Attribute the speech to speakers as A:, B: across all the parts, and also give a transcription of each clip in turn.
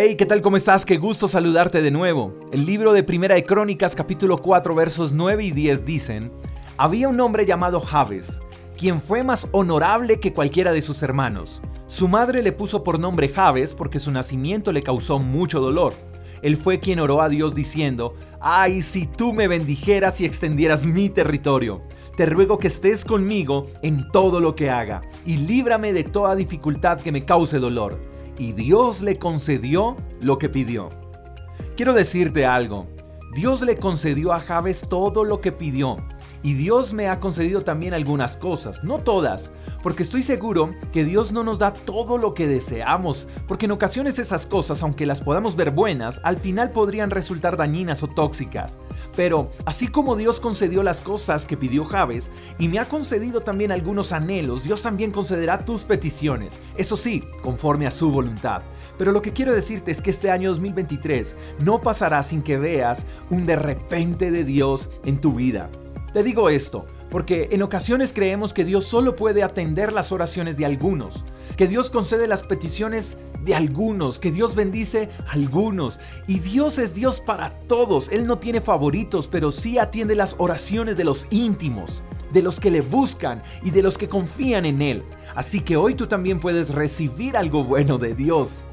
A: Hey, ¿qué tal? ¿Cómo estás? Qué gusto saludarte de nuevo. El libro de Primera de Crónicas, capítulo 4, versos 9 y 10 dicen: Había un hombre llamado Javes, quien fue más honorable que cualquiera de sus hermanos. Su madre le puso por nombre Javes porque su nacimiento le causó mucho dolor. Él fue quien oró a Dios diciendo, ay, si tú me bendijeras y extendieras mi territorio. Te ruego que estés conmigo en todo lo que haga y líbrame de toda dificultad que me cause dolor. Y Dios le concedió lo que pidió. Quiero decirte algo, Dios le concedió a Javes todo lo que pidió y Dios me ha concedido también algunas cosas, no todas, porque estoy seguro que Dios no nos da todo lo que deseamos, porque en ocasiones esas cosas, aunque las podamos ver buenas, al final podrían resultar dañinas o tóxicas. Pero así como Dios concedió las cosas que pidió Javes y me ha concedido también algunos anhelos, Dios también concederá tus peticiones, eso sí, conforme a su voluntad. Pero lo que quiero decirte es que este año 2023 no pasará sin que veas un de repente de Dios en tu vida. Te digo esto porque en ocasiones creemos que Dios solo puede atender las oraciones de algunos, que Dios concede las peticiones de algunos, que Dios bendice a algunos. Y Dios es Dios para todos. Él no tiene favoritos, pero sí atiende las oraciones de los íntimos, de los que le buscan y de los que confían en Él. Así que hoy tú también puedes recibir algo bueno de Dios.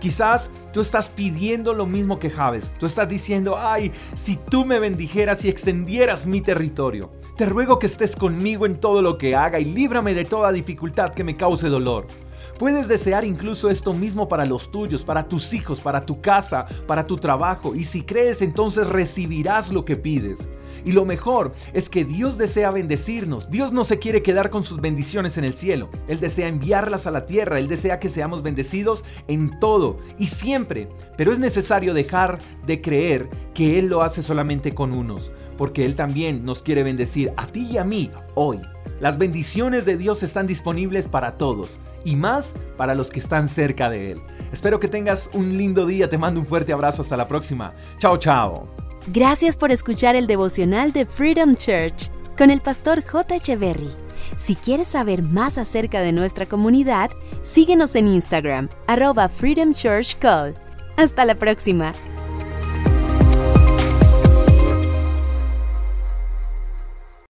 A: Quizás tú estás pidiendo lo mismo que Javes. Tú estás diciendo, ay, si tú me bendijeras y extendieras mi territorio. Te ruego que estés conmigo en todo lo que haga y líbrame de toda dificultad que me cause dolor. Puedes desear incluso esto mismo para los tuyos, para tus hijos, para tu casa, para tu trabajo. Y si crees, entonces recibirás lo que pides. Y lo mejor es que Dios desea bendecirnos. Dios no se quiere quedar con sus bendiciones en el cielo. Él desea enviarlas a la tierra. Él desea que seamos bendecidos en todo y siempre. Pero es necesario dejar de creer que Él lo hace solamente con unos. Porque Él también nos quiere bendecir a ti y a mí hoy. Las bendiciones de Dios están disponibles para todos y más para los que están cerca de Él. Espero que tengas un lindo día. Te mando un fuerte abrazo. Hasta la próxima. Chao, chao.
B: Gracias por escuchar el devocional de Freedom Church con el pastor J. Echeverry. Si quieres saber más acerca de nuestra comunidad, síguenos en Instagram, arroba Freedom Church Call. Hasta la próxima.